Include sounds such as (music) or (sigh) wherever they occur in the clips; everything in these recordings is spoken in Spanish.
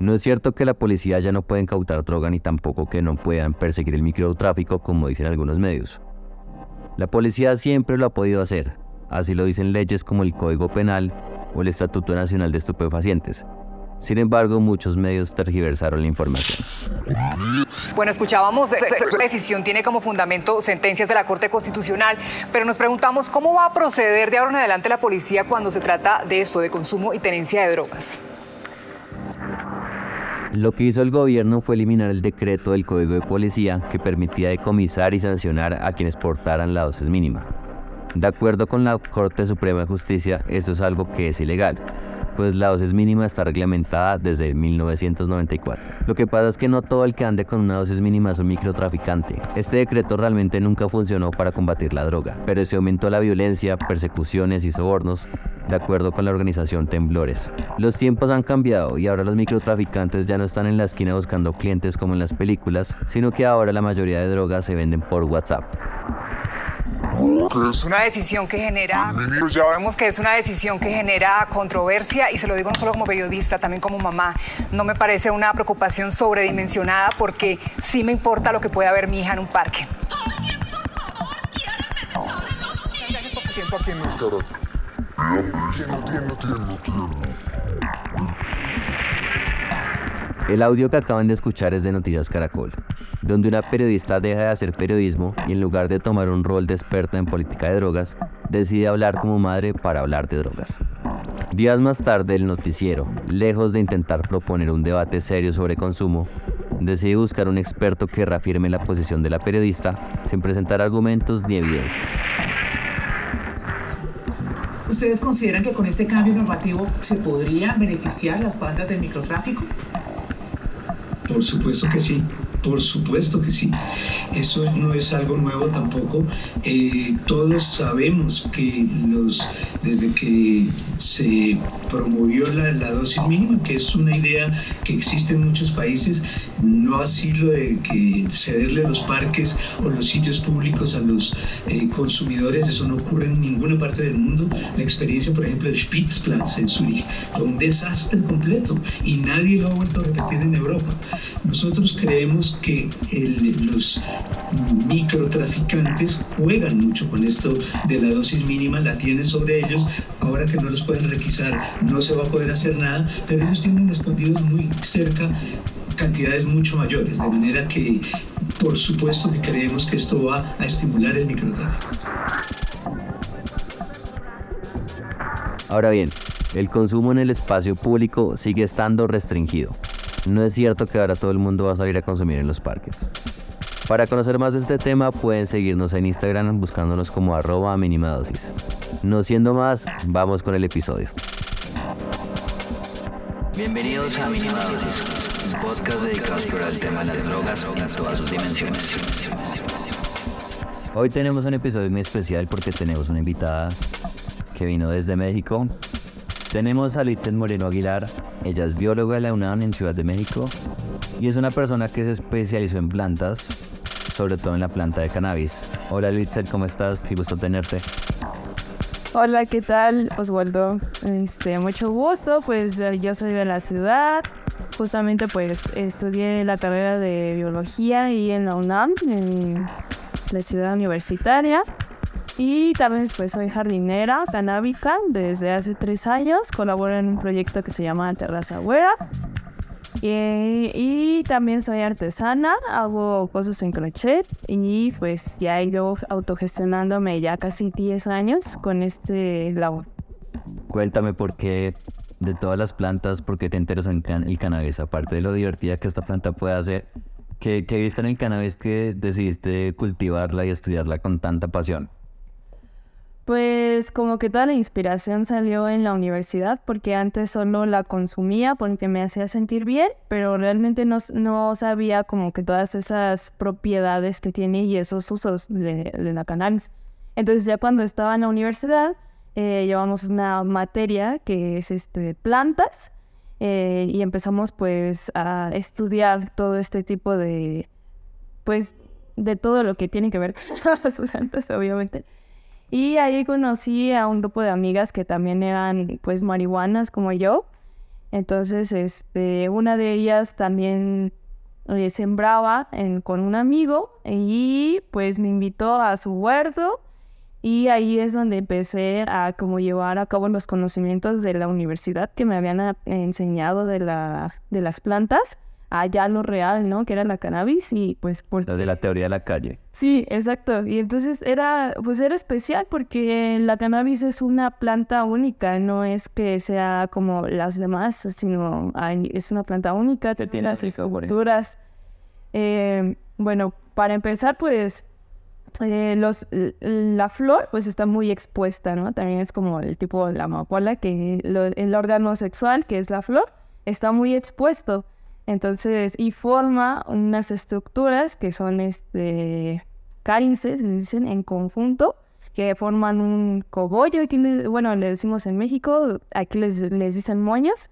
No es cierto que la policía ya no pueda incautar droga ni tampoco que no puedan perseguir el microtráfico como dicen algunos medios. La policía siempre lo ha podido hacer, así lo dicen leyes como el Código Penal o el Estatuto Nacional de Estupefacientes, sin embargo, muchos medios tergiversaron la información. Bueno, escuchábamos, la decisión tiene como fundamento sentencias de la Corte Constitucional, pero nos preguntamos cómo va a proceder de ahora en adelante la policía cuando se trata de esto, de consumo y tenencia de drogas. Lo que hizo el gobierno fue eliminar el decreto del Código de Policía que permitía decomisar y sancionar a quienes portaran la dosis mínima. De acuerdo con la Corte Suprema de Justicia, esto es algo que es ilegal pues la dosis mínima está reglamentada desde 1994. Lo que pasa es que no todo el que ande con una dosis mínima es un microtraficante. Este decreto realmente nunca funcionó para combatir la droga, pero se aumentó la violencia, persecuciones y sobornos, de acuerdo con la organización Temblores. Los tiempos han cambiado y ahora los microtraficantes ya no están en la esquina buscando clientes como en las películas, sino que ahora la mayoría de drogas se venden por WhatsApp. Es una decisión que genera, pues ya vemos que es una decisión que genera controversia y se lo digo no solo como periodista, también como mamá. No me parece una preocupación sobredimensionada porque sí me importa lo que pueda ver mi hija en un parque. El audio que acaban de escuchar es de Noticias Caracol donde una periodista deja de hacer periodismo y en lugar de tomar un rol de experta en política de drogas, decide hablar como madre para hablar de drogas. Días más tarde, el noticiero, lejos de intentar proponer un debate serio sobre consumo, decide buscar un experto que reafirme la posición de la periodista sin presentar argumentos ni evidencia. ¿Ustedes consideran que con este cambio normativo se podría beneficiar las bandas del microtráfico? Por supuesto que sí. Por supuesto que sí. Eso no es algo nuevo tampoco. Eh, todos sabemos que los, desde que se promovió la, la, dosis mínima, que es una idea que existe en muchos países, no así lo de que cederle los parques o los sitios públicos a los eh, consumidores, eso no ocurre en ninguna parte del mundo. La experiencia, por ejemplo, de Spitzplatz en Zurich fue un desastre completo y nadie lo ha vuelto a repetir en Europa. Nosotros creemos que los microtraficantes juegan mucho con esto de la dosis mínima, la tienen sobre ellos, ahora que no los pueden requisar no se va a poder hacer nada, pero ellos tienen escondidos muy cerca cantidades mucho mayores, de manera que por supuesto creemos que esto va a estimular el microtráfico. Ahora bien, el consumo en el espacio público sigue estando restringido. No es cierto que ahora todo el mundo va a salir a consumir en los parques. Para conocer más de este tema pueden seguirnos en Instagram buscándonos como arroba mínima dosis. No siendo más, vamos con el episodio. Bienvenidos a Mínima Dosis, un podcast dedicado a explorar el tema de las drogas en todas sus dimensiones. Hoy tenemos un episodio muy especial porque tenemos una invitada que vino desde México tenemos a Litzen Moreno Aguilar, ella es bióloga de la UNAM en Ciudad de México y es una persona que se especializó en plantas, sobre todo en la planta de cannabis. Hola Litzen, ¿cómo estás? Qué gusto tenerte. Hola, ¿qué tal Oswaldo? Este, mucho gusto, pues eh, yo soy de la ciudad, justamente pues estudié la carrera de biología y en la UNAM, en la ciudad universitaria. Y también pues soy jardinera canábica desde hace tres años. Colaboro en un proyecto que se llama Terraza Güera. Y, también soy artesana, hago cosas en crochet y pues ya ido autogestionándome ya casi 10 años con este labor. Cuéntame por qué de todas las plantas, por qué te interesa el cannabis, aparte de lo divertida que esta planta puede hacer. ¿Qué, qué viste en el cannabis que decidiste cultivarla y estudiarla con tanta pasión? Pues como que toda la inspiración salió en la universidad porque antes solo la consumía porque me hacía sentir bien, pero realmente no, no sabía como que todas esas propiedades que tiene y esos usos de, la cannabis. Entonces ya cuando estaba en la universidad eh, llevamos una materia que es este, plantas eh, y empezamos pues a estudiar todo este tipo de, pues de todo lo que tiene que ver (laughs) con las plantas obviamente. Y ahí conocí a un grupo de amigas que también eran pues marihuanas como yo. Entonces, este, una de ellas también eh, sembraba con un amigo y pues me invitó a su huerto y ahí es donde empecé a como llevar a cabo los conocimientos de la universidad que me habían ah, enseñado de, la, de las plantas allá lo real, ¿no? Que era la cannabis y pues por... de la teoría de la calle. Sí, exacto. Y entonces era, pues era especial porque la cannabis es una planta única, no es que sea como las demás, sino es una planta única, que tiene las estructuras. Eh, bueno, para empezar, pues eh, los, la flor pues está muy expuesta, ¿no? También es como el tipo de la amapola, que el órgano sexual, que es la flor, está muy expuesto. Entonces, y forma unas estructuras que son este cálices, le dicen en conjunto, que forman un cogollo, aquí bueno, le decimos en México, aquí les, les dicen moñas,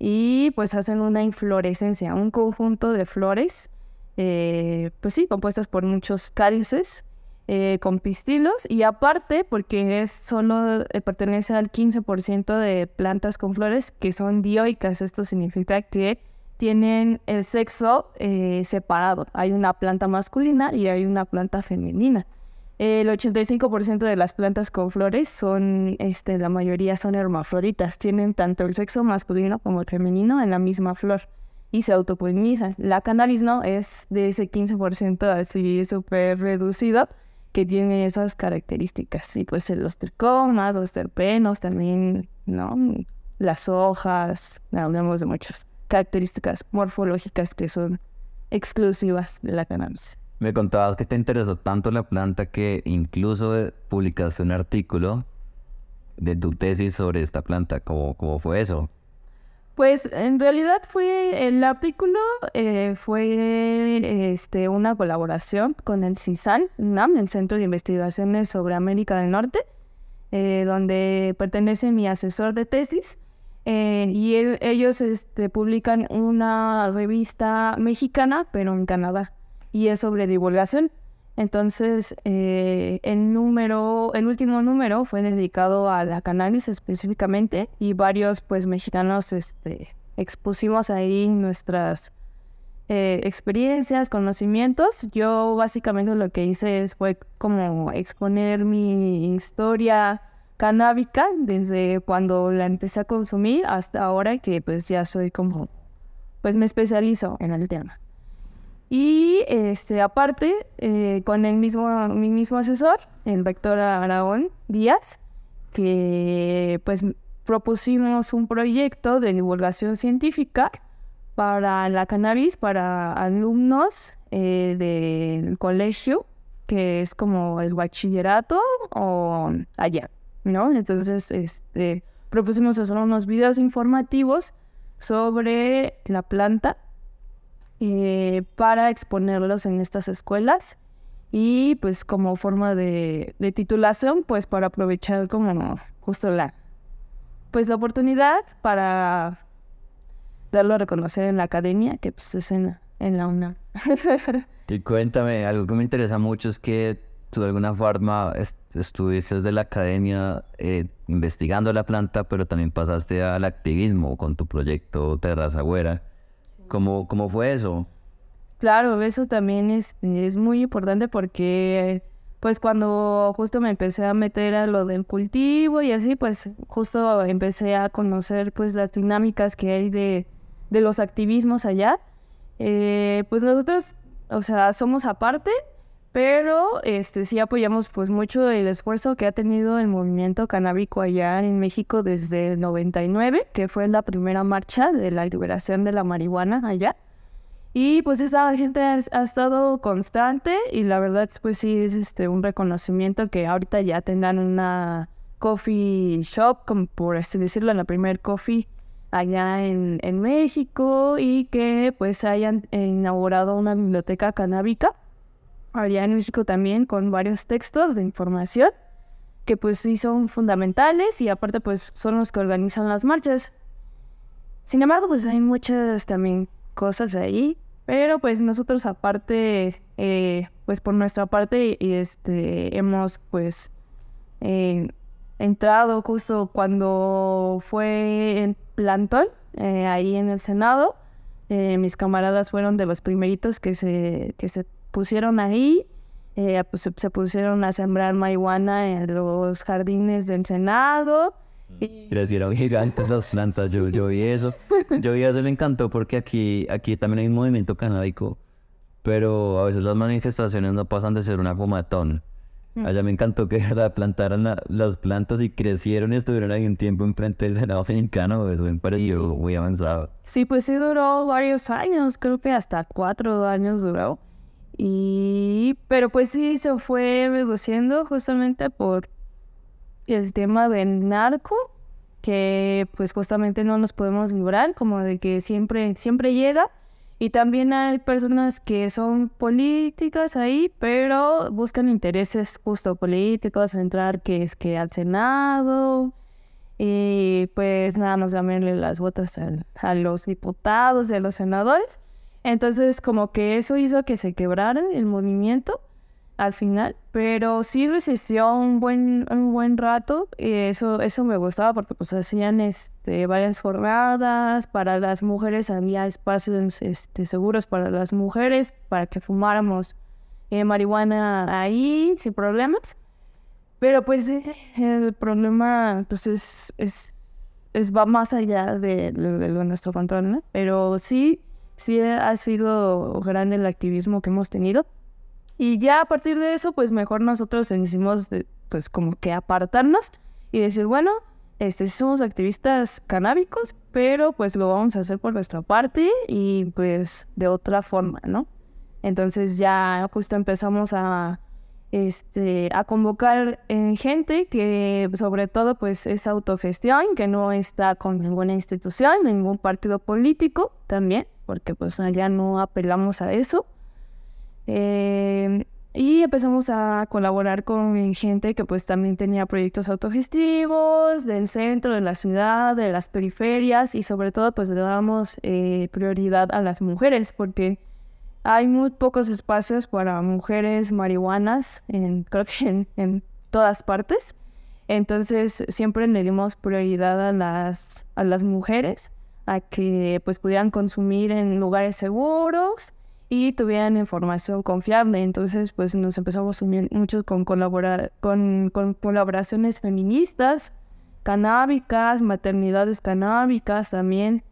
y pues hacen una inflorescencia, un conjunto de flores, eh, pues sí, compuestas por muchos cálices, eh, con pistilos, y aparte, porque es solo eh, pertenece al 15% de plantas con flores que son dioicas, esto significa que tienen el sexo eh, separado. Hay una planta masculina y hay una planta femenina. El 85% de las plantas con flores son, este, la mayoría son hermafroditas. Tienen tanto el sexo masculino como el femenino en la misma flor y se autopolinizan. La cannabis no es de ese 15% así súper reducido que tiene esas características. Y pues los tricomas, los terpenos también, ¿no? Las hojas, hablamos de muchas características morfológicas que son exclusivas de la cannabis. Me contabas que te interesó tanto la planta que incluso publicaste un artículo de tu tesis sobre esta planta. ¿Cómo, cómo fue eso? Pues en realidad fue el artículo eh, fue este, una colaboración con el CISAN, NAM, el Centro de Investigaciones sobre América del Norte, eh, donde pertenece mi asesor de tesis eh, y ellos este, publican una revista mexicana, pero en Canadá, y es sobre divulgación. Entonces, eh, el número, el último número fue dedicado a la cannabis específicamente y varios, pues, mexicanos, este, expusimos ahí nuestras eh, experiencias, conocimientos. Yo básicamente lo que hice fue como exponer mi historia, canábica desde cuando la empecé a consumir hasta ahora que pues ya soy como, pues me especializo en el tema. Y este, aparte, eh, con el mismo, mi mismo asesor, el doctor Aragón Díaz, que pues propusimos un proyecto de divulgación científica para la cannabis, para alumnos eh, del colegio, que es como el bachillerato o allá. ¿No? Entonces, este, propusimos hacer unos videos informativos sobre la planta eh, para exponerlos en estas escuelas y pues como forma de, titulación, pues para aprovechar como justo la, pues la oportunidad para darlo a reconocer en la academia, que pues es en, en la UNAM. (laughs) y cuéntame, algo que me interesa mucho es que tú de alguna forma estuviste desde la academia eh, investigando la planta, pero también pasaste al activismo con tu proyecto Terraza Güera. ¿Cómo, ¿Cómo fue eso? Claro, eso también es, es muy importante porque pues cuando justo me empecé a meter a lo del cultivo y así, pues justo empecé a conocer pues las dinámicas que hay de, de los activismos allá. Eh, pues nosotros, o sea, somos aparte, pero este sí apoyamos pues mucho el esfuerzo que ha tenido el movimiento canábico allá en México desde el 99, que fue la primera marcha de la liberación de la marihuana allá. Y pues esa gente ha, estado constante y la verdad pues sí es este un reconocimiento que ahorita ya tengan una coffee shop, como por así decirlo, la primer coffee allá en, en México y que pues hayan inaugurado una biblioteca canábica allá en México también con varios textos de información que pues sí son fundamentales y aparte pues son los que organizan las marchas. Sin embargo, pues hay muchas también cosas ahí, pero pues nosotros aparte, eh, pues por nuestra parte, este, hemos pues eh, entrado justo cuando fue en plantón, eh, ahí en el Senado. Mis camaradas fueron de los primeritos que se, que se pusieron ahí. Eh, pues, se, se pusieron a sembrar marihuana en los jardines del Senado. Y Crecieron gigantes (laughs) las plantas, yo, yo vi eso. (laughs) Yo vi eso, me encantó porque aquí, aquí también hay un movimiento canábico, pero a veces las manifestaciones no pasan de ser una fumatón. Allá me encantó que de verdad plantaran la- las plantas y crecieron y estuvieron ahí un tiempo enfrente del Senado mexicano, eso me pareció muy avanzado. Sí, pues sí duró varios años, creo que hasta cuatro años duró. Y, pero pues sí se fue reduciendo justamente por el tema del narco, que pues justamente no nos podemos librar, como de que siempre, siempre llega. Y también hay personas que son políticas ahí, pero buscan intereses justo políticos, entrar que es que al Senado, y pues nada más cambiarle las votas al- a los diputados y a los senadores. Entonces como que eso hizo que se quebrara el movimiento al final, pero sí resistió un buen, un buen rato y eso, eso me gustaba porque pues hacían este, varias jornadas, para las mujeres había espacios este, seguros para las mujeres, para que fumáramos eh, marihuana ahí sin problemas. Pero pues eh, el problema pues es, es, es- va más allá de, de de nuestro control. Pero sí, sí ha sido grande el activismo que hemos tenido. Y ya a partir de eso, pues mejor nosotros de- pues como que apartarnos y decir, bueno, este somos activistas canábicos, pero pues lo vamos a hacer por nuestra parte y pues de otra forma, ¿no? Entonces ya justo empezamos a, este, a convocar eh, gente que sobre todo pues es autogestión, que no está con ninguna institución, ningún partido político también, porque pues allá no apelamos a eso. Eh, y empezamos a colaborar con gente que pues también tenía proyectos autogestivos del centro, de la ciudad, de las periferias y sobre todo pues le damos eh, prioridad a las mujeres porque hay muy pocos espacios para mujeres marihuanas, en, (laughs) creo que en, en todas partes. Entonces siempre le dimos prioridad a las, a las mujeres, a que pues pudieran consumir en lugares seguros y tuvieran información confiable. Entonces pues nos empezamos a unir mucho con, colaborar, con, colaboraciones feministas, canábicas, maternidades canábicas también.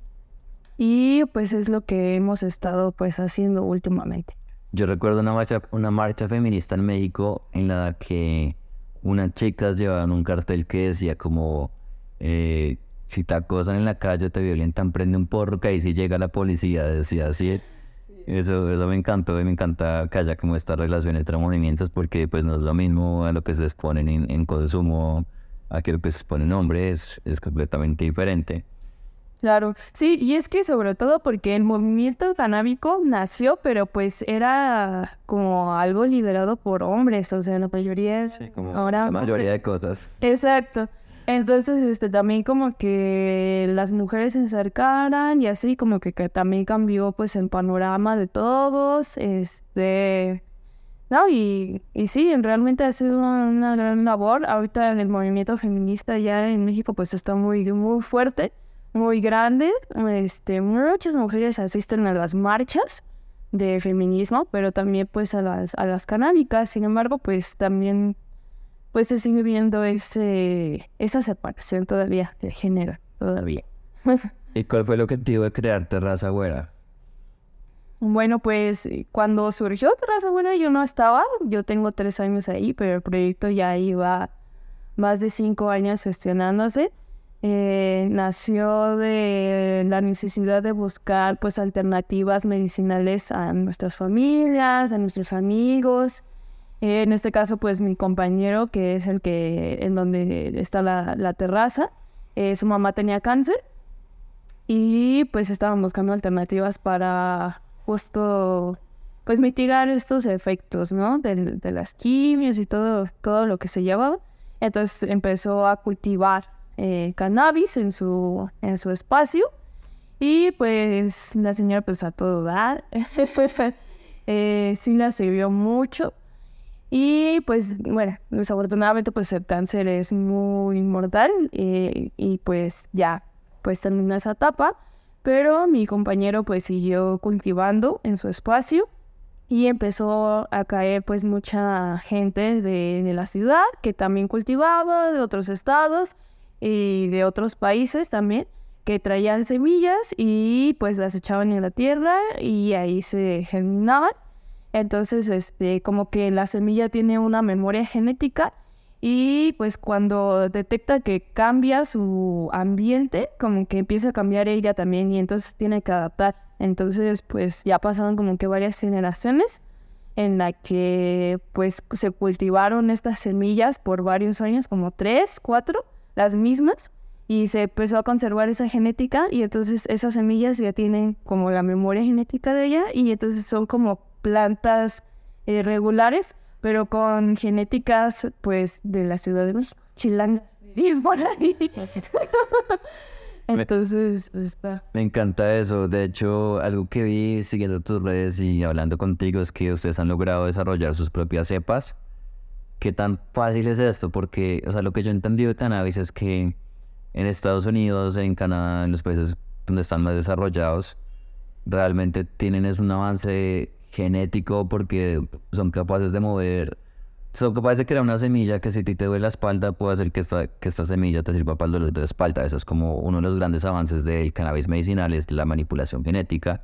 Y pues es lo que hemos estado pues haciendo últimamente. Yo recuerdo una marcha, una marcha feminista en México en la que unas chicas llevaban un cartel que decía como eh, si te acosan en la calle te violentan, prende un porro que ahí sí llega la policía, decía así. Eso, eso me encantó y me encanta que haya como esta relación entre movimientos porque pues no es lo mismo a lo que se exponen en, en consumo, a que lo que se expone en hombres es completamente diferente. Claro, sí, y es que sobre todo porque el movimiento canábico nació, pero pues era como algo liderado por hombres, o sea, la mayoría es Como ahora la mayoría de cosas. Exacto. Entonces, este, también como que las mujeres se acercaran y así como que, también cambió pues el panorama de todos, este, no, y, y sí, realmente ha sido una gran labor. Ahorita el movimiento feminista ya en México pues está muy, muy fuerte, muy grande. Este, muchas mujeres asisten a las marchas de feminismo, pero también pues a las, a las canábicas. Sin embargo, pues también pues se sigue viendo ese, esa separación todavía de género, todavía. (laughs) ¿Y cuál fue el objetivo de crear Terraza Güera? Bueno, pues cuando surgió Terraza Buena yo no estaba, yo tengo tres años ahí, pero el proyecto ya iba más de cinco años gestionándose. Eh, nació de la necesidad de buscar pues alternativas medicinales a nuestras familias, a nuestros amigos. Eh, en este caso pues mi compañero que es el que en donde está la, la terraza, eh, su mamá tenía cáncer y pues estaban buscando alternativas para justo pues mitigar estos efectos, ¿no? Del- De, las quimios y todo, todo lo que se llevaba. Entonces empezó a cultivar eh, cannabis en su, en su espacio y pues la señora pues a todo dar. (laughs) Eh, sí la sirvió mucho. Y pues bueno, desafortunadamente pues el cáncer es muy mortal eh, y pues ya pues terminó esa etapa, pero mi compañero pues siguió cultivando en su espacio y empezó a caer pues mucha gente de, de, la ciudad que también cultivaba, de otros estados y de otros países también, que traían semillas y pues las echaban en la tierra y ahí se germinaban. Entonces, este, como que la semilla tiene una memoria genética y pues cuando detecta que cambia su ambiente, como que empieza a cambiar ella también y entonces tiene que adaptar. Entonces, pues ya pasaron como que varias generaciones en la que pues se cultivaron estas semillas por varios años, como tres, cuatro, las mismas, y se empezó a conservar esa genética y entonces esas semillas ya tienen como la memoria genética de ella y entonces son como plantas eh, regulares, pero con genéticas pues de la ciudad de México, chilangas, (laughs) por ahí. (laughs) Entonces, pues está. Me encanta eso. De hecho, algo que vi siguiendo tus redes y hablando contigo es que ustedes han logrado desarrollar sus propias cepas. ¿Qué tan fácil es esto? Porque, o sea, lo que yo he entendido de cannabis es que en Estados Unidos, en Canadá, en los países donde están más desarrollados, realmente tienen es un avance genético porque son capaces de mover son capaces de crear una semilla que si ti te duele la espalda, puede hacer que esta, que esta semilla te sirva para el dolor de la espalda. Eso es como uno de los grandes avances del cannabis medicinal, es la manipulación genética.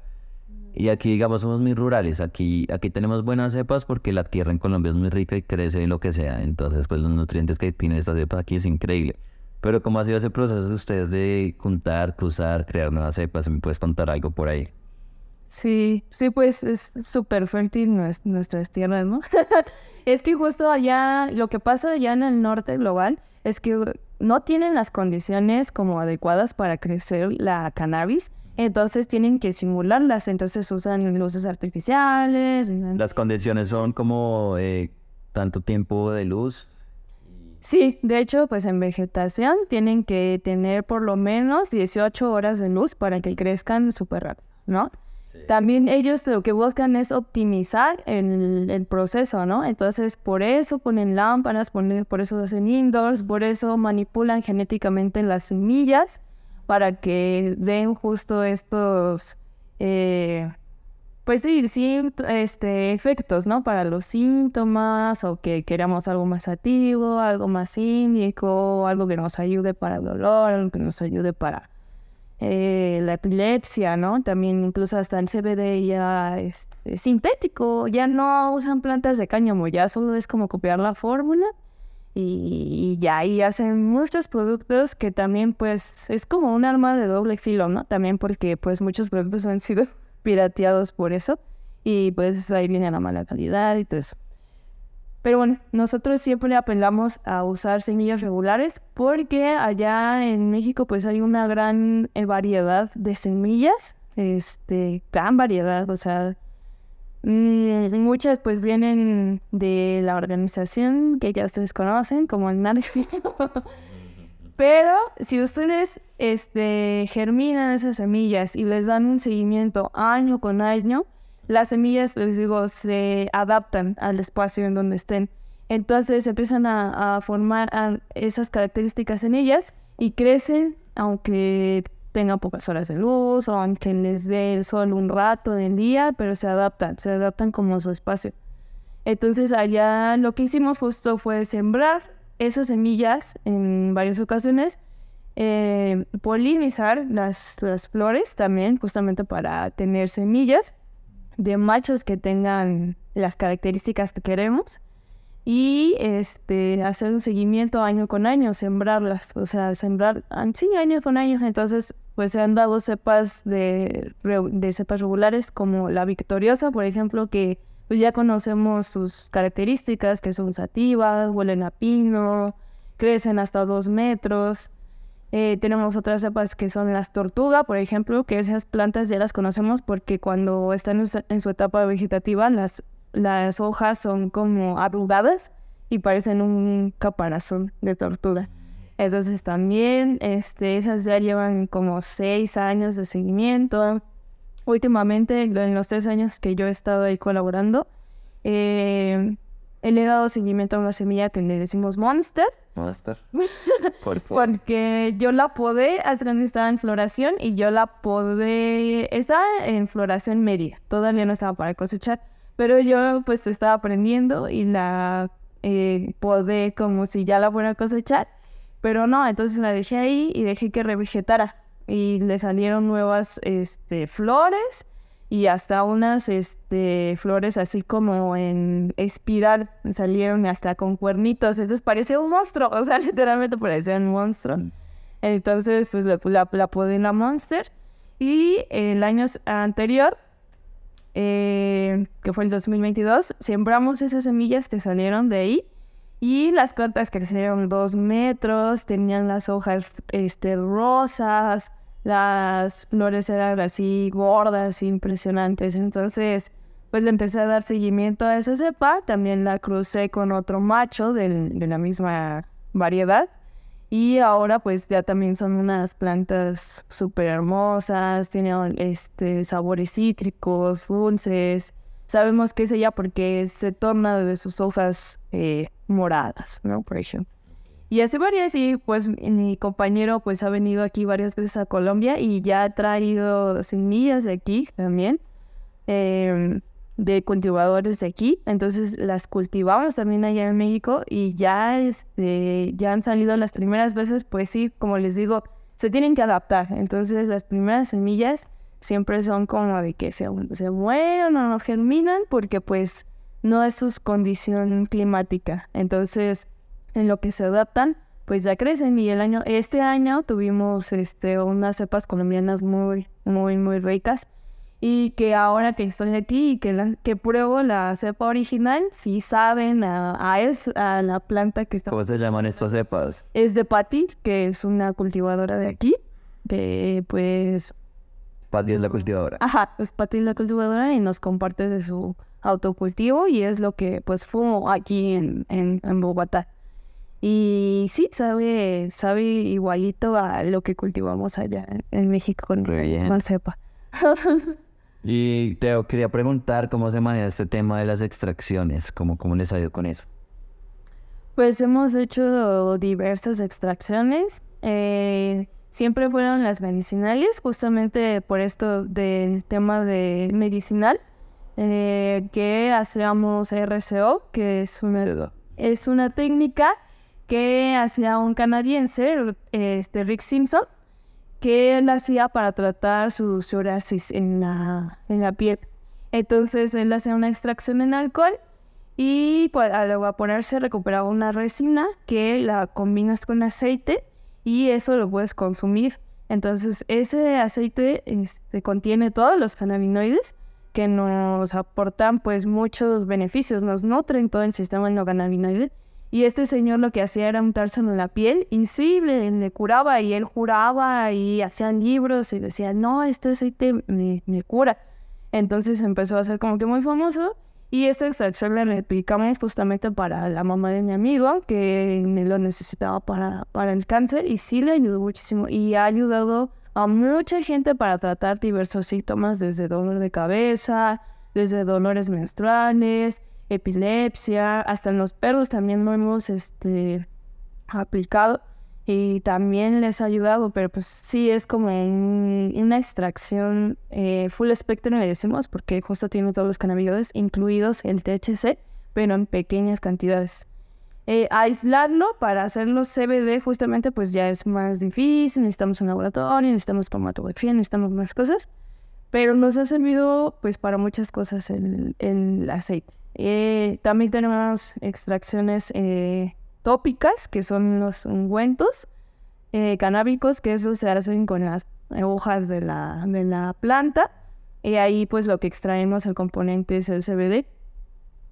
Y aquí, digamos, somos muy rurales. Aquí, aquí tenemos buenas cepas porque la tierra en Colombia es muy rica y crece lo que sea. Entonces, pues los nutrientes que tienen estas cepas aquí es increíble. Pero ¿cómo ha sido ese proceso de ustedes de juntar, cruzar, crear nuevas cepas? ¿Me puedes contar algo por ahí? Sí, sí, pues es súper fértil nuestras tierras, ¿no? (laughs) es que justo allá, lo que pasa allá en el norte global es que no tienen las condiciones como adecuadas para crecer la cannabis, entonces tienen que simularlas, entonces usan luces artificiales. Las condiciones son como eh, tanto tiempo de luz. Sí, de hecho, pues en vegetación tienen que tener por lo menos 18 horas de luz para que crezcan súper rápido, ¿no? También ellos lo que buscan es optimizar el, el, proceso, ¿no? Entonces, por eso ponen lámparas, por eso hacen indoors, por eso manipulan genéticamente las semillas para que den justo estos, eh, pues sí, sí, este, efectos, ¿no? Para los síntomas o que queramos algo más activo, algo más índico, algo que nos ayude para el dolor, algo que nos ayude para eh, la epilepsia, ¿no? También incluso hasta el CBD ya es, sintético, ya no usan plantas de cáñamo, ya solo es como copiar la fórmula y, ya ahí hacen muchos productos que también pues es como un arma de doble filo, ¿no? También porque pues muchos productos han sido (laughs) pirateados por eso y pues ahí viene la mala calidad y todo eso. Pero bueno, nosotros siempre apelamos a usar semillas regulares porque allá en México pues hay una gran eh, variedad de semillas, este, gran variedad, o sea, mm, muchas pues vienen de la organización que ya ustedes conocen como el NARFI. Pero si ustedes este, germinan esas semillas y les dan un seguimiento año con año, las semillas, les digo, se adaptan al espacio en donde estén. Entonces empiezan a, formar esas características en ellas y crecen aunque tengan pocas horas de luz o aunque les dé el sol un rato del día, pero se adaptan, se adaptan como a su espacio. Entonces allá lo que hicimos justo fue sembrar esas semillas en varias ocasiones, eh, polinizar las, las flores también justamente para tener semillas de machos que tengan las características que queremos y este hacer un seguimiento año con año, sembrarlas, o sea, sembrar sí, año con año. Entonces, pues se han dado cepas de, de cepas regulares como la victoriosa, por ejemplo, que pues ya conocemos sus características, que son sativas, huelen a pino, crecen hasta dos metros. Eh, tenemos otras cepas que son las tortuga, por ejemplo, que esas plantas ya las conocemos porque cuando están en su etapa vegetativa, las, las hojas son como arrugadas y parecen un caparazón de tortuga. Entonces también este, esas ya llevan como seis años de seguimiento. Últimamente, en los tres años que yo he estado ahí colaborando, eh, le he dado seguimiento a una semilla que le decimos Monster. Monster. (laughs) ¿Por qué? Porque yo la podé, hace cuando estaba en floración y yo la podé, estaba en floración media, todavía no estaba para cosechar, pero yo pues estaba aprendiendo y la eh, podé como si ya la fuera a cosechar, pero no, entonces la dejé ahí y dejé que revegetara y le salieron nuevas este, flores y hasta unas este, flores así como en espiral salieron hasta con cuernitos. Entonces parecía un monstruo, o sea, (laughs) literalmente parecía un monstruo. Entonces, pues la, la, la la Monster. Y el año anterior, eh, que fue el 2022, sembramos esas semillas que salieron de ahí. Y las plantas crecieron dos metros, tenían las hojas este, rosas, las flores eran así gordas, impresionantes. Entonces, pues le empecé a dar seguimiento a esa cepa. También la crucé con otro macho del- de la misma variedad. Y ahora pues ya también son unas plantas súper hermosas, tienen este, sabores cítricos, dulces. Sabemos que es ella porque se torna de sus hojas eh, moradas, ¿no? Por. Y así varias, y pues mi compañero pues ha venido aquí varias veces a Colombia y ya ha traído semillas de aquí también, em, de cultivadores de aquí. Entonces las cultivamos también allá en México y ya, este, ya han salido las primeras veces, pues sí, como les digo, se tienen que adaptar. Entonces las primeras semillas siempre son como de que se, se mueren o no germinan porque pues no es su condición climática. Entonces en lo que se adaptan, pues ya crecen. Y el año, este año tuvimos este, unas cepas colombianas muy, muy, muy ricas. Y que ahora que estoy aquí y que, la- que pruebo la cepa original, sí saben a, a, es- a la planta que está. ¿Cómo se llaman estos cepas? Es de Patti, que es una cultivadora de aquí. Que pues Pati es la cultivadora. Ajá, es Pati la cultivadora y nos comparte de su autocultivo y es lo que pues fumo aquí en, en, en Bogotá. Y sí, sabe, sabe igualito a lo que cultivamos allá en, México con la cepa. (laughs) Y te quería preguntar cómo se maneja este tema de las extracciones, cómo, cómo les ha ido con eso. Pues hemos hecho diversas extracciones. eh, siempre fueron las medicinales, justamente por esto del tema de medicinal, eh, que hacíamos RCO, que es una, es una técnica que hacía un canadiense, este Rick Simpson, que él hacía para tratar su psoriasis en la, en la piel. Entonces él hacía una extracción en alcohol y pues, al evaporarse recuperaba una resina que la combinas con aceite y eso lo puedes consumir. Entonces ese aceite este, contiene todos los cannabinoides que nos aportan pues muchos beneficios, nos nutren todo el sistema endocannabinoide. Y este señor lo que hacía era untárselo en la piel y sí, le, le curaba y él juraba y hacían libros y decía, no, este aceite me, cura. Entonces empezó a ser como que muy famoso y esta extracción la replicamos justamente para la mamá de mi amigo que lo necesitaba para, para el cáncer y sí le ayudó muchísimo y ha ayudado a mucha gente para tratar diversos síntomas desde dolor de cabeza, desde dolores menstruales, epilepsia, hasta en los perros también lo hemos este, aplicado y también les ha ayudado, pero pues sí es como un- una extracción eh, full spectrum, le decimos, porque justo tiene todos los cannabinoides, incluidos el THC, pero en pequeñas cantidades. Eh, aislarlo para hacerlo CBD justamente pues ya es más difícil, necesitamos un laboratorio, necesitamos cromatografía, necesitamos más cosas, pero nos ha servido pues para muchas cosas el, el aceite. Eh, también tenemos extracciones eh, tópicas, que son los ungüentos eh, canábicos, que eso se hacen con las hojas de la, de la planta. Y ahí pues lo que extraemos, el componente es el CBD.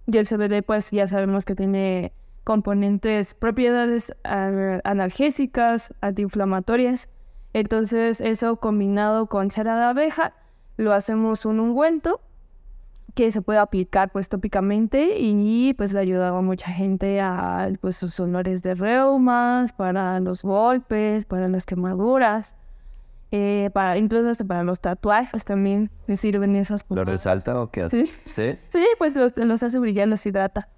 Y el CBD pues ya sabemos que tiene componentes, propiedades analgésicas, antiinflamatorias. Entonces eso combinado con cera de abeja, lo hacemos un ungüento que se puede aplicar pues tópicamente y pues le ha ayudado a mucha gente a pues sus dolores de reumas, para los golpes, para las quemaduras, eh, para incluso hasta para los tatuajes también le sirven esas ¿Lo pomadas. resalta o qué hace? Sí. ¿Sí? Sí, pues los, los hace brillar, los hidrata.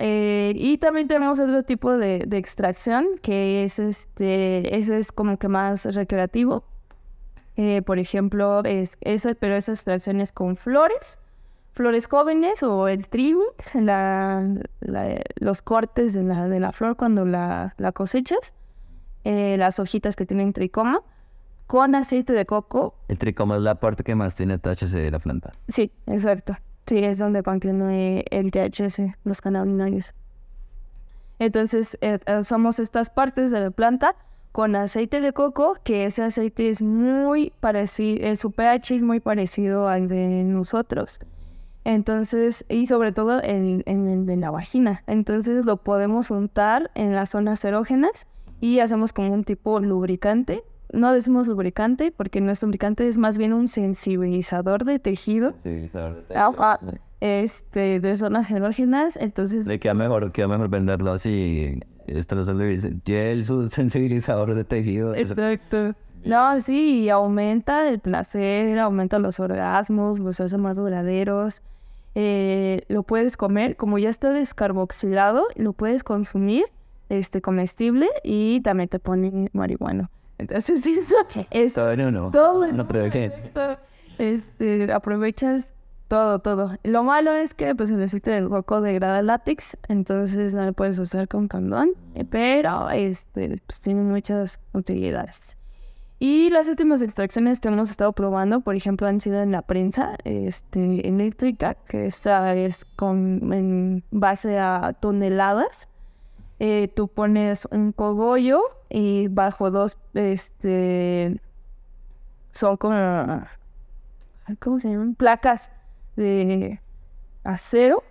Eh, y también tenemos otro tipo de, de, extracción que es este, ese es como que más recreativo. Eh, por ejemplo, es eso, pero esa extracción es con flores, flores jóvenes o el trigo, (laughs) la, los cortes de la, de la flor cuando la, la cosechas, eh, las hojitas que tienen tricoma, con aceite de coco. El tricoma es la parte que más tiene THC de la planta. Sí, exacto. Sí, es donde contiene el THC, los cannabinoides. Entonces, eh, usamos estas partes de la planta con aceite de coco, que ese aceite es muy parecido, eh, su pH es muy parecido al de nosotros. Entonces, y sobre todo en, en el de la vagina. Entonces lo podemos untar en las zonas erógenas y hacemos como un tipo lubricante no decimos lubricante porque nuestro lubricante es más bien un sensibilizador de tejido. Sensibilizador de tejido. este, de zonas erógenas, entonces... Le queda mejor, queda mejor venderlo así. Esto no es un (laughs) sensibilizador de tejido. Exacto. No, sí, aumenta el placer, aumenta los orgasmos, los hace más duraderos. Eh, lo puedes comer, como ya está descarboxilado, lo puedes consumir este comestible y también te pone marihuana. Entonces (laughs) eso es todo en uno. Todo no, Este, aprovechas todo, todo. Lo malo es que pues el aceite del coco degrada látex, entonces no lo puedes usar con condón, pero este, pues tiene muchas utilidades. Y las últimas extracciones que hemos estado probando, por ejemplo, han sido en la prensa este, eléctrica, que esta es con, en base a toneladas. Eh, tú pones un cogollo y bajo dos, este, son como, ¿cómo se llaman? Placas de acero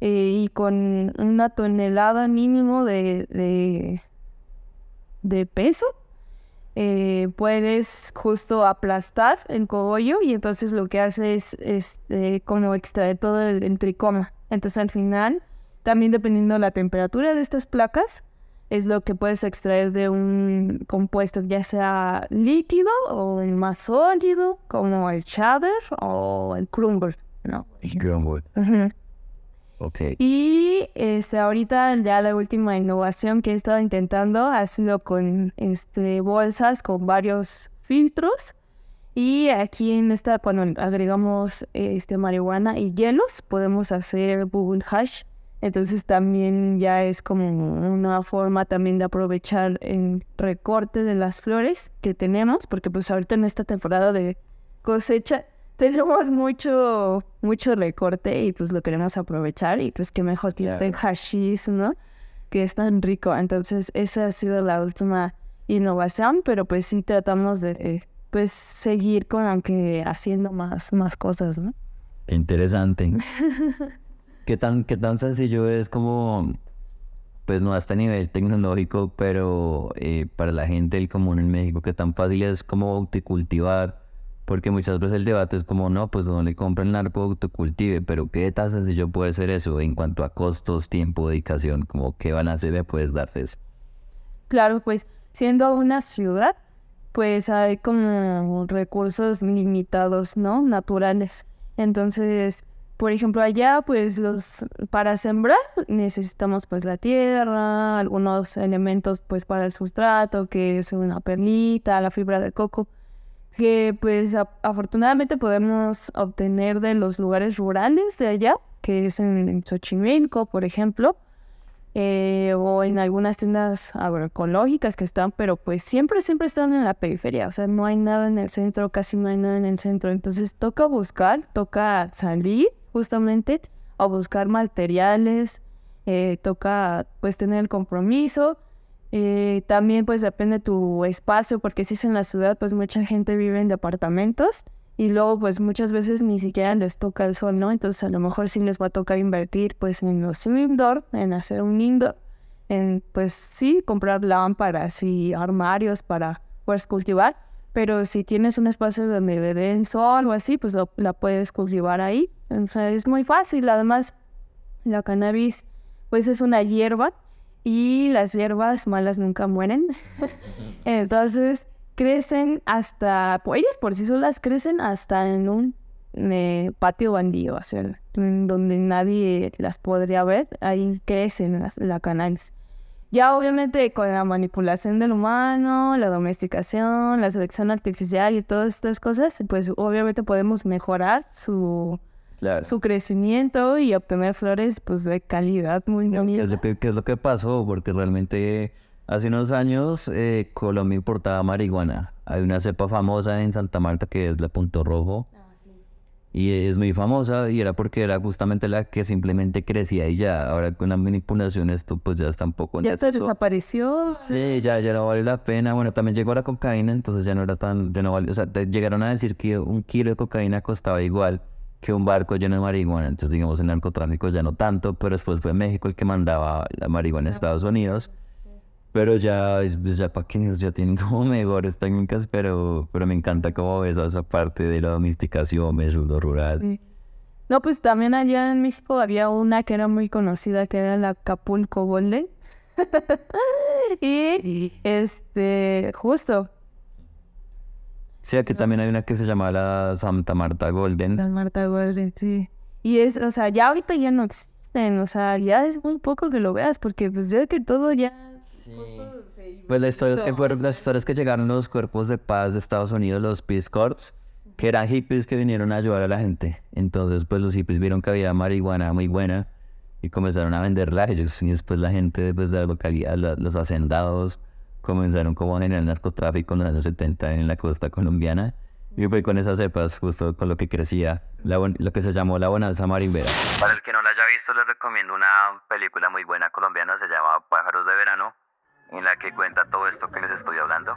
eh, y con una tonelada mínimo de, de, peso. Eh, puedes justo aplastar el cogollo y entonces lo que hace es, este, como extraer todo el, tricoma. Entonces al final también dependiendo de la temperatura de estas placas, es lo que puedes extraer de un compuesto, ya sea líquido o más sólido, como el shader o el crumble, ¿no? El crumble. Ok. Y este, ahorita ya la última innovación que he estado intentando ha sido con este, bolsas con varios filtros. Y aquí en esta, cuando agregamos este, marihuana y hielos, podemos hacer bubble hash entonces también ya es como una forma también de aprovechar el recorte de las flores que tenemos, porque pues ahorita en esta temporada de cosecha tenemos mucho, mucho recorte y pues lo queremos aprovechar y pues que mejor que el hashish, ¿no? Que es tan rico. Entonces esa ha sido la última innovación, pero pues sí tratamos de pues seguir con aunque haciendo más, más cosas, ¿no? Interesante. (laughs) ¿Qué tan, qué tan sencillo es como, pues no hasta nivel tecnológico, pero eh, para la gente del común en México, qué tan fácil es como autocultivar? Porque muchas veces el debate es como, no, pues no le compren narco autocultive, pero ¿qué tan sencillo puede ser eso en cuanto a costos, tiempo, dedicación? Como, ¿Qué van a hacer después de eso? Claro, pues siendo una ciudad, pues hay como recursos limitados, ¿no? Naturales. Entonces, por ejemplo, allá, pues los para sembrar necesitamos pues la tierra, algunos elementos pues para el sustrato, que es una perlita, la fibra de coco, que pues afortunadamente podemos obtener de los lugares rurales de allá, que es en, Xochimilco, por ejemplo, eh, o en algunas tiendas agroecológicas que están, pero pues siempre, siempre están en la periferia, o sea, no hay nada en el centro, casi no hay nada en el centro, entonces toca buscar, toca salir justamente a buscar materiales, eh, toca pues tener el compromiso. Eh, también pues depende tu espacio, porque si es en la ciudad, pues mucha gente vive en departamentos y luego pues muchas veces ni siquiera les toca el sol, ¿no? Entonces a lo mejor sí les va a tocar invertir pues en los indoor, en hacer un indoor, en pues sí, comprar lámparas y armarios para pues cultivar, pero si tienes un espacio donde le den sol o así, pues la puedes cultivar ahí es muy fácil. Además, la cannabis, pues es una hierba y las hierbas malas nunca mueren. (laughs) Entonces, crecen hasta, pues ellas por sí solas crecen hasta en un eh, patio bandío. O sea, donde nadie las podría ver, ahí crecen las, la cannabis. Ya obviamente con la manipulación del humano, la domesticación, la selección artificial y todas estas cosas, pues obviamente podemos mejorar su, su crecimiento y obtener flores pues de calidad muy ¿Qué es, lo que, qué es lo que pasó? Porque realmente hace unos años eh, Colombia importaba marihuana. Hay una cepa famosa en Santa Marta que es la Punto Rojo. Y es muy famosa y era porque era justamente la que simplemente crecía y ya. Ahora con la manipulación esto pues ya está un poco... Ya se desapareció. Sí, ya, ya no vale la pena. Bueno, también llegó la cocaína, entonces ya no era tan... Ya no vale, o sea, te llegaron a decir que un kilo de cocaína costaba igual que un barco lleno de marihuana. Entonces, digamos, el narcotráfico ya no tanto, pero después fue México el que mandaba la marihuana a Estados Unidos. Pero ya, pues, ya para quienes ya tienen como (laughs) mejores técnicas, pero, pero me encanta cómo ves esa parte de la domesticación, lo rural. No, pues también allá en México había una que era muy conocida, que era la Acapulco Golden. (laughs) y este, justo. Sí, aquí también hay una que se llama la Santa Marta Golden. Santa Marta Golden, sí. Y es, o sea, ya ahorita ya no existen, o sea, ya es muy poco que lo veas, porque pues ya que todo ya pues la historia es que fueron las historias que llegaron los cuerpos de paz de Estados Unidos, los Peace Corps, que eran hippies que vinieron a ayudar a la gente. Entonces, pues los hippies vieron que había marihuana muy buena y comenzaron a venderla ellos. Y después la gente pues, de la localidad, los hacendados, comenzaron como a generar narcotráfico en los años 70 en la costa colombiana. Y fue con esas cepas, justo con lo que crecía, lo que se llamó la bonanza marimbera. Para el que no la haya visto, les recomiendo una película muy buena colombiana, se llama Pájaros de Verano en la que cuenta todo esto que les estoy hablando.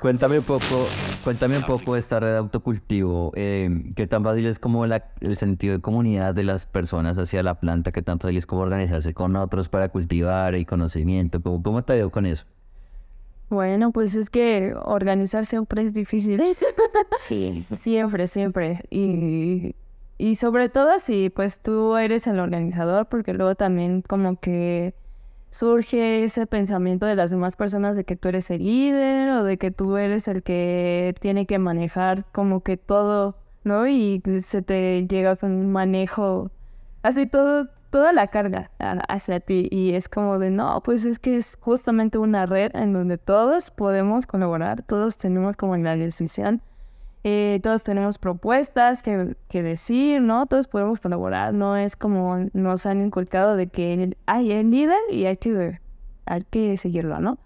Cuéntame un poco, cuéntame un poco esta red de autocultivo. Eh, ¿Qué tan fácil es como la, el sentido de comunidad de las personas hacia la planta? ¿Qué tan fácil es como organizarse con otros para cultivar y conocimiento? ¿Cómo, cómo te ha ido con eso? Bueno, pues es que organizar siempre es difícil. (laughs) sí. Siempre, siempre. Y, y sobre todo si pues tú eres el organizador, porque luego también como que surge ese pensamiento de las demás personas de que tú eres el líder o de que tú eres el que tiene que manejar como que todo, ¿no? Y se te llega con un manejo, así todo, toda la carga hacia ti y es como de, no, pues es que es justamente una red en donde todos podemos colaborar, todos tenemos como la decisión eh, todos tenemos propuestas que, que, decir, ¿no? Todos podemos colaborar, no es como nos han inculcado de que hay el líder y hay que, hay que seguirlo, ¿no?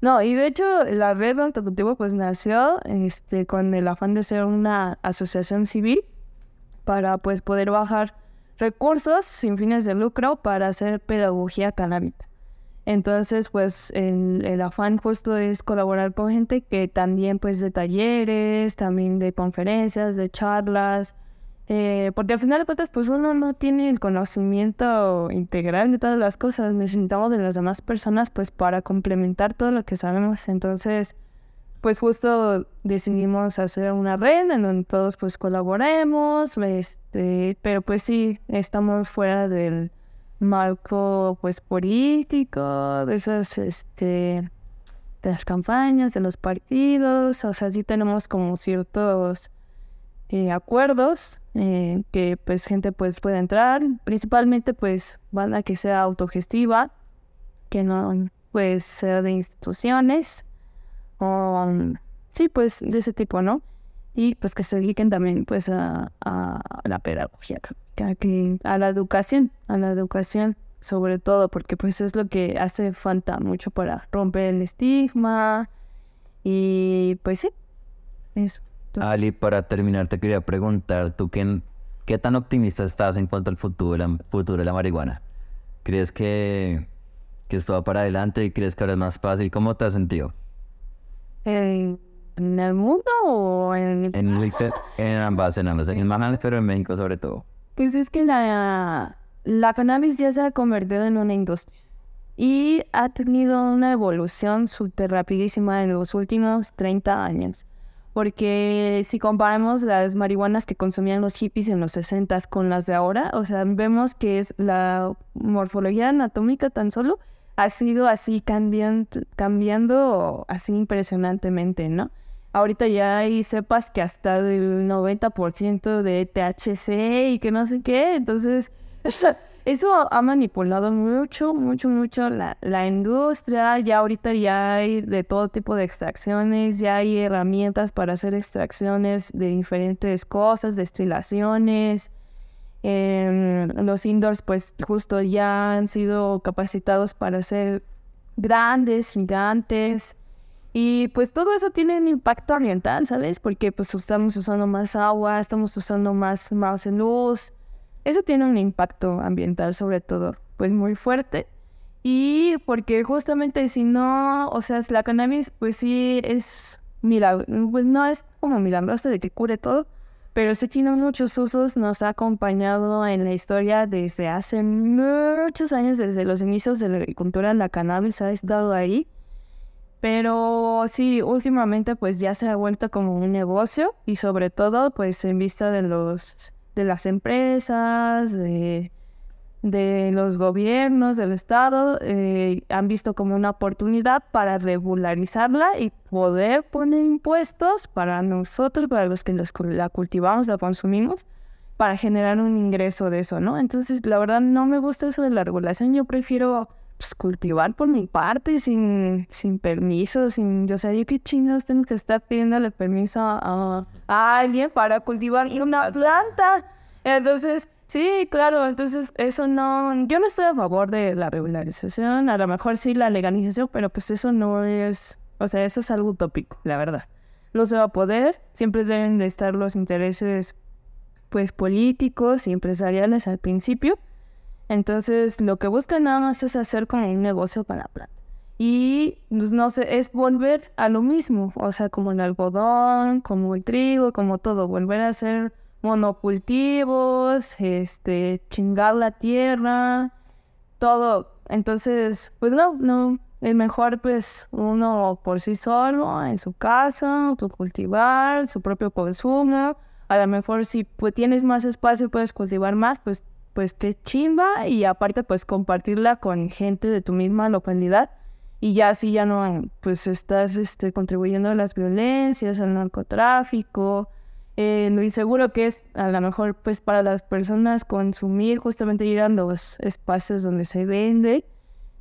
No, y de hecho la red de autocultivo pues nació este, con el afán de ser una asociación civil para pues poder bajar recursos sin fines de lucro para hacer pedagogía canábica. Entonces, pues el, afán justo es colaborar con gente que también pues de talleres, también de conferencias, de charlas, eh, porque al final de cuentas pues uno no tiene el conocimiento integral de todas las cosas, necesitamos de las demás personas pues para complementar todo lo que sabemos. Entonces, pues justo decidimos hacer una red en donde todos pues colaboremos, este, pero pues sí, estamos fuera del marco pues político, de esas, este, de las campañas, de los partidos, o sea, sí tenemos como ciertos eh, acuerdos eh, que pues gente pues puede entrar, principalmente pues banda que sea autogestiva, que no pues sea de instituciones, sí pues de ese tipo, ¿no? Y pues que se dediquen también pues a, a la pedagogía a la educación, a la educación sobre todo, porque pues es lo que hace falta mucho para romper el estigma y pues sí, eso. Ali, para terminar te quería preguntar, ¿tú qué, qué tan optimista estás en cuanto al futuro la, futuro de la marihuana? ¿Crees que, que esto va para adelante y crees que ahora es más fácil? ¿Cómo te has sentido? ¿En el mundo o en...? En, en ambas, en ambas, en el pero en México sobre todo. Pues es que la, la cannabis ya se ha convertido en una industria y ha tenido una evolución súper rapidísima en los últimos 30 años. Porque si comparamos las marihuanas que consumían los hippies en los 60 con las de ahora, o sea, vemos que es la morfología anatómica tan solo ha sido así cambiando, cambiando así impresionantemente, ¿no? ahorita ya hay cepas que hasta del 90% de THC y que no sé qué, entonces (laughs) eso ha manipulado mucho, mucho, mucho la, la industria, ya ahorita ya hay de todo tipo de extracciones, ya hay herramientas para hacer extracciones de diferentes cosas, destilaciones, Em, los indoors pues justo ya han sido capacitados para ser grandes, gigantes. Y pues todo eso tiene un impacto ambiental, ¿sabes? Porque pues estamos usando más agua, estamos usando más, más luz. Eso tiene un impacto ambiental sobre todo, pues muy fuerte. Y porque justamente si no, o sea, la cannabis pues sí es milagro, pues no es como milagrosa de que cure todo, pero sí tiene muchos usos, nos ha acompañado en la historia desde hace muchos años, desde los inicios de la agricultura, la cannabis ha estado ahí. Pero sí, últimamente pues ya se ha vuelto como un negocio y sobre todo pues en vista de los de las empresas, de de los gobiernos del Estado eh, han visto como una oportunidad para regularizarla y poder poner impuestos para nosotros, para los que la cultivamos, la consumimos, para generar un ingreso de eso, ¿no? Entonces, la verdad, no me gusta eso de la regulación. Yo prefiero pues, cultivar por mi parte, sin, sin permiso, sin... Yo sé, yo qué chingados tengo que estar pidiéndole permiso a, a alguien para cultivar una planta. Entonces Sí, claro, entonces eso no, yo no estoy a favor de la regularización, a lo mejor sí la legalización, pero pues eso no es, o sea, eso es algo utópico, la verdad. No se va a poder, siempre deben de estar los intereses pues políticos y empresariales al principio. Entonces, lo que buscan nada más es hacer como un negocio con la planta. Y pues, no sé, es volver a lo mismo, o sea, como el algodón, como el trigo, como todo, volver a hacer monocultivos, este, chingar la tierra, todo. Entonces, pues no, no, es mejor pues uno por sí solo, en su casa, cultivar, su propio consumo. A lo mejor si pues, tienes más espacio puedes cultivar más, pues pues te chimba y aparte pues compartirla con gente de tu misma localidad y ya así ya no pues estás este contribuyendo a las violencias, al narcotráfico, eh, lo inseguro que es a lo mejor pues para las personas consumir, justamente ir a los espacios donde se vende,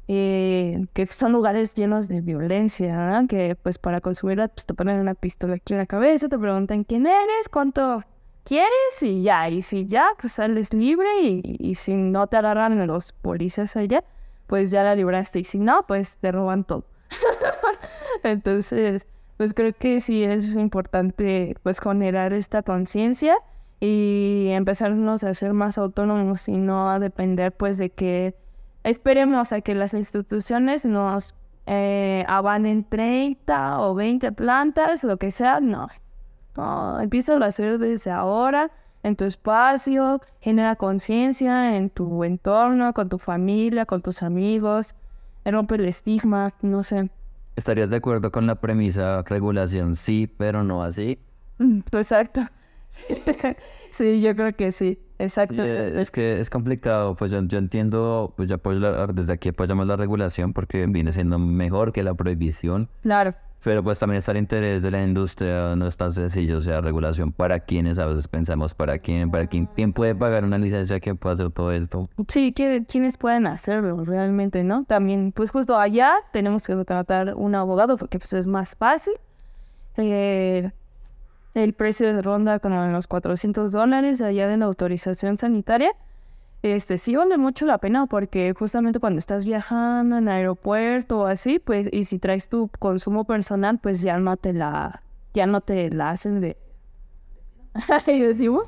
eh, que son lugares llenos de violencia, que pues para consumirla pues te ponen una pistola aquí en la cabeza, te preguntan quién eres, cuánto quieres y ya, y si ya, pues sales libre y, y si no te agarran los policías allá, pues ya la libraste y si no, pues te roban todo. (laughs) Entonces pues creo que sí es importante pues generar esta conciencia y empezarnos a ser más autónomos y no a depender pues de que esperemos a que las instituciones nos eh, avanen 30 o 20 plantas, lo que sea, no. no empieza a hacer desde ahora en tu espacio, genera conciencia en tu entorno, con tu familia, con tus amigos, rompe el estigma, no sé. ¿Estarías de acuerdo con la premisa regulación sí, pero no así? Mm, exacto. (laughs) Sí, yo creo que sí, exacto. es que es complicado, pues yo, entiendo, pues ya pues desde aquí apoyamos la regulación porque viene siendo mejor que la prohibición. Claro. Pero pues también está el interés de la industria, no es tan sencillo, o sea, regulación para quienes a veces pensamos para quién, para quién, quién puede pagar una licencia, quién puede hacer todo esto. Sí, ¿quiénes pueden hacerlo realmente, no? También, pues justo allá tenemos que contratar un abogado porque pues es más fácil. Eh, el precio de ronda con los 400 dólares allá de la autorización sanitaria este sí vale mucho la pena porque justamente cuando estás viajando en aeropuerto o así, pues, y si traes tu consumo personal, pues ya no te la, ya no te la hacen de, (laughs) ahí decimos,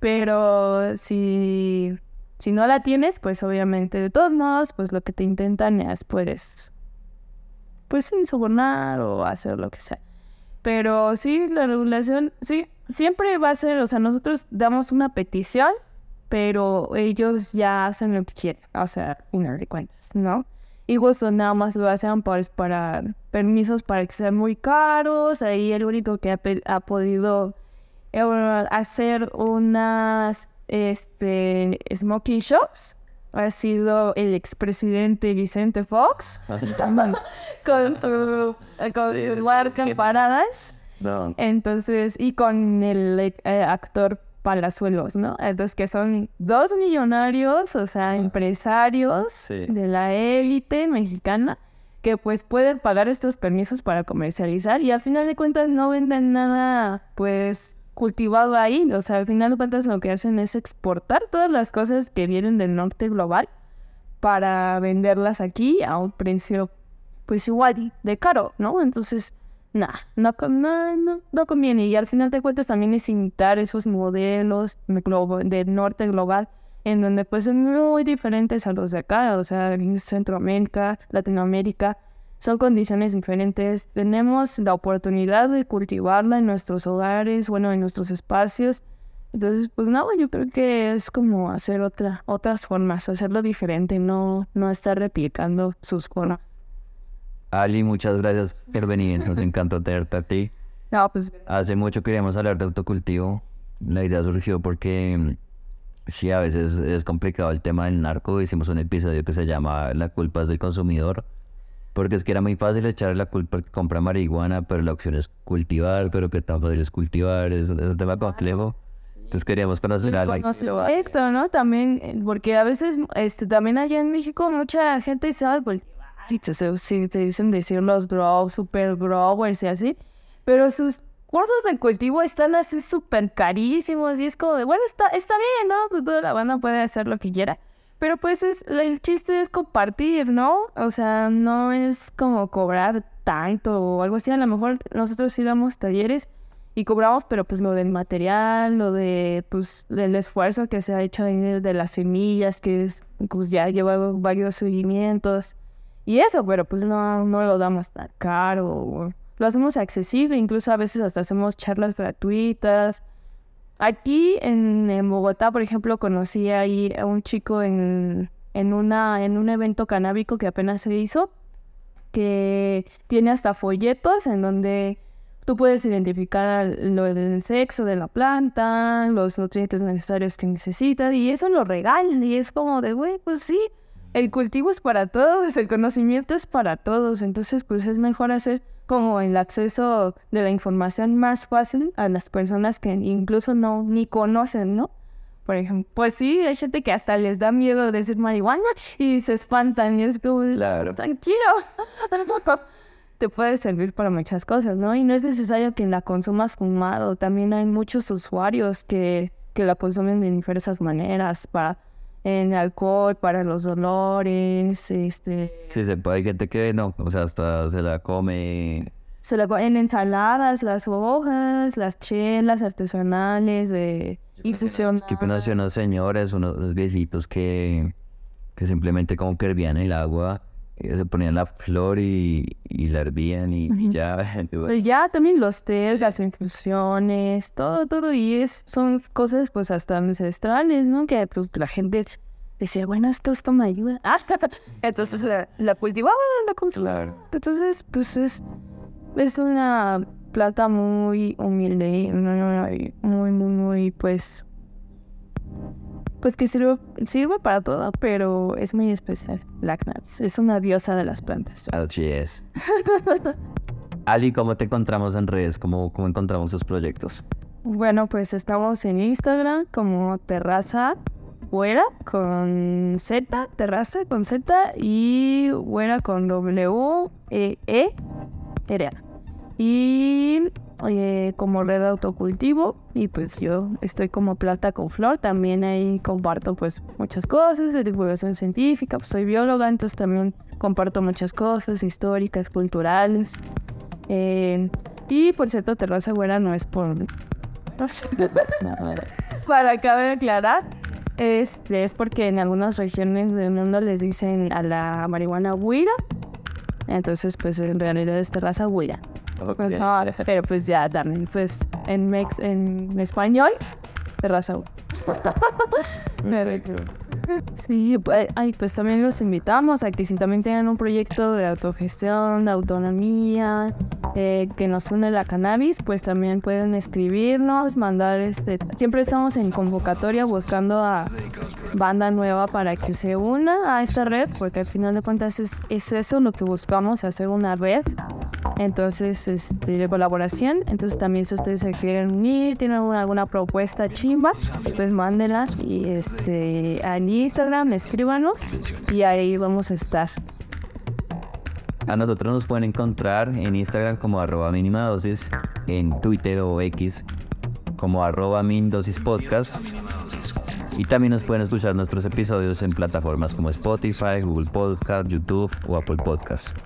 pero si, si no la tienes, pues obviamente de todos modos, pues lo que te intentan es, pues, pues insobornar o hacer lo que sea. Pero sí, la regulación, sí, siempre va a ser, o sea, nosotros damos una petición pero ellos ya hacen lo que quieren, o sea, final de cuentas, ¿no? Y justo nada más lo hacen para, para permisos para que sean muy caros, ahí el único que ha, podido eh, hacer unas este, smoking shops ha sido el expresidente Vicente Fox (laughs) con su, con su marca Paradas No. Entonces, y con el eh, actor Palazuelos, ¿no? Entonces, que son dos millonarios, o sea, empresarios Sí. de la élite mexicana, que pues pueden pagar estos permisos para comercializar y al final de cuentas no venden nada, pues, cultivado ahí. O sea, al final de cuentas lo que hacen es exportar todas las cosas que vienen del norte global para venderlas aquí a un precio, pues, igual de caro, ¿no? Entonces, Nah, no, no, no, no conviene. Y al final de cuentas también es imitar esos modelos del norte global, en donde pues son muy diferentes a los de acá, o sea, en Centroamérica, Latinoamérica, son condiciones diferentes. Tenemos la oportunidad de cultivarla en nuestros hogares, bueno, en nuestros espacios. Entonces, pues no, yo creo que es como hacer otra, otras formas, hacerlo diferente, no, no estar replicando sus formas. Ali, muchas gracias por venir. Nos encantó tenerte a ti. (laughs) No, pues Hace mucho queríamos hablar de autocultivo. La idea surgió porque mm, sí, a veces es complicado el tema del narco. Hicimos un episodio que se llama La culpa es del consumidor. Porque es que era muy fácil echarle la culpa al que compra marihuana, pero la opción es cultivar, pero que tan fácil es cultivar, es, es un tema complejo. Entonces queríamos conocer a la... Conocimiento, ¿no? También, eh, porque a veces, este, también allá en México mucha gente sabe cultivar se, se- se dicen decir los grow, super growers y así, pero sus cursos de cultivo están así súper carísimos y es como de, bueno, está, está bien, ¿no? Pues toda la banda puede hacer lo que quiera. Pero pues es, el chiste es compartir, ¿no? O sea, no es como cobrar tanto o algo así. A lo mejor nosotros sí damos talleres y cobramos, pero pues lo del material, lo de, pues, del esfuerzo que se ha hecho de las semillas, que es, pues ya ha llevado varios seguimientos y eso, pero pues no, no lo damos tan caro. Lo hacemos accesible, incluso a veces hasta hacemos charlas gratuitas. Aquí en, en Bogotá, por ejemplo, conocí ahí a un chico en, en, una, en un evento canábico que apenas se hizo, que tiene hasta folletos en donde tú puedes identificar lo del sexo de la planta, los nutrientes necesarios que necesita, y eso lo regalan, y es como de, güey, pues sí, el cultivo es para todos, el conocimiento es para todos, entonces pues es mejor hacer como el acceso de la información más fácil a las personas que incluso no ni conocen, ¿no? Por ejemplo, pues sí, hay gente que hasta les da miedo decir marihuana y se espantan y es como, Claro. tranquilo, (laughs) te puede servir para muchas cosas, ¿no? Y no es necesario que la consumas fumado, también hay muchos usuarios que, que la consumen de diversas maneras, para en alcohol, para los dolores, este, Sí, se puede, hay gente que no, o sea, hasta se la come. se la co- en ensaladas, las hojas, las chelas artesanales de infusión. Que conocí unos señores, unos viejitos que, que simplemente como que hervían el agua, eh, se ponían la flor y, y la hervían y, y ya. (laughs) Pues ya también los tés, las infusiones, todo, todo, y es, son cosas pues hasta ancestrales, ¿no? Que pues la gente decía, bueno, esto, esto me ayuda. Ah, (laughs) entonces la, la cultivaban, la consumían. Entonces, pues es, es una planta muy humilde, muy, muy, muy, muy, pues, pues que sirve, sirve para todo, pero es muy especial, la cannabis. Es una diosa de las plantas. (laughs) Así es. Ali, ¿cómo te encontramos en redes? ¿Cómo, cómo encontramos tus proyectos? Bueno, pues estamos en Instagram como Terraza Güera con Z, Terraza con Z y Güera con W E E R A. Y eh, como red de autocultivo y pues yo estoy como plata con flor, también ahí comparto pues muchas cosas de divulgación científica, pues soy bióloga, entonces también comparto muchas cosas históricas, culturales. Eh, y por cierto, Terraza Güera no es por (laughs) para acabar de aclarar, este, es porque en algunas regiones del mundo les dicen a la marihuana huira. Entonces, pues en realidad es terraza huira. Ajá, pero pues ya también, pues en, mex en español, terraza huira. (laughs) Sí, pues, ay, pues también los invitamos a que si también tienen un proyecto de autogestión, de autonomía, eh, que nos une la cannabis, pues también pueden escribirnos, mandar este... Siempre estamos en convocatoria buscando a banda nueva para que se una a esta red, porque al final de cuentas es, es eso lo que buscamos, hacer una red entonces este, de colaboración. Entonces también si ustedes se quieren unir, tienen alguna, propuesta chimba, pues mándenla y este, en Instagram, escríbanos y ahí vamos a estar. A nosotros nos pueden encontrar en Instagram como arroba mínima dosis, en Twitter o X como arroba dosis podcast. Y también nos pueden escuchar nuestros episodios en plataformas como Spotify, Google Podcast, YouTube o Apple Podcast.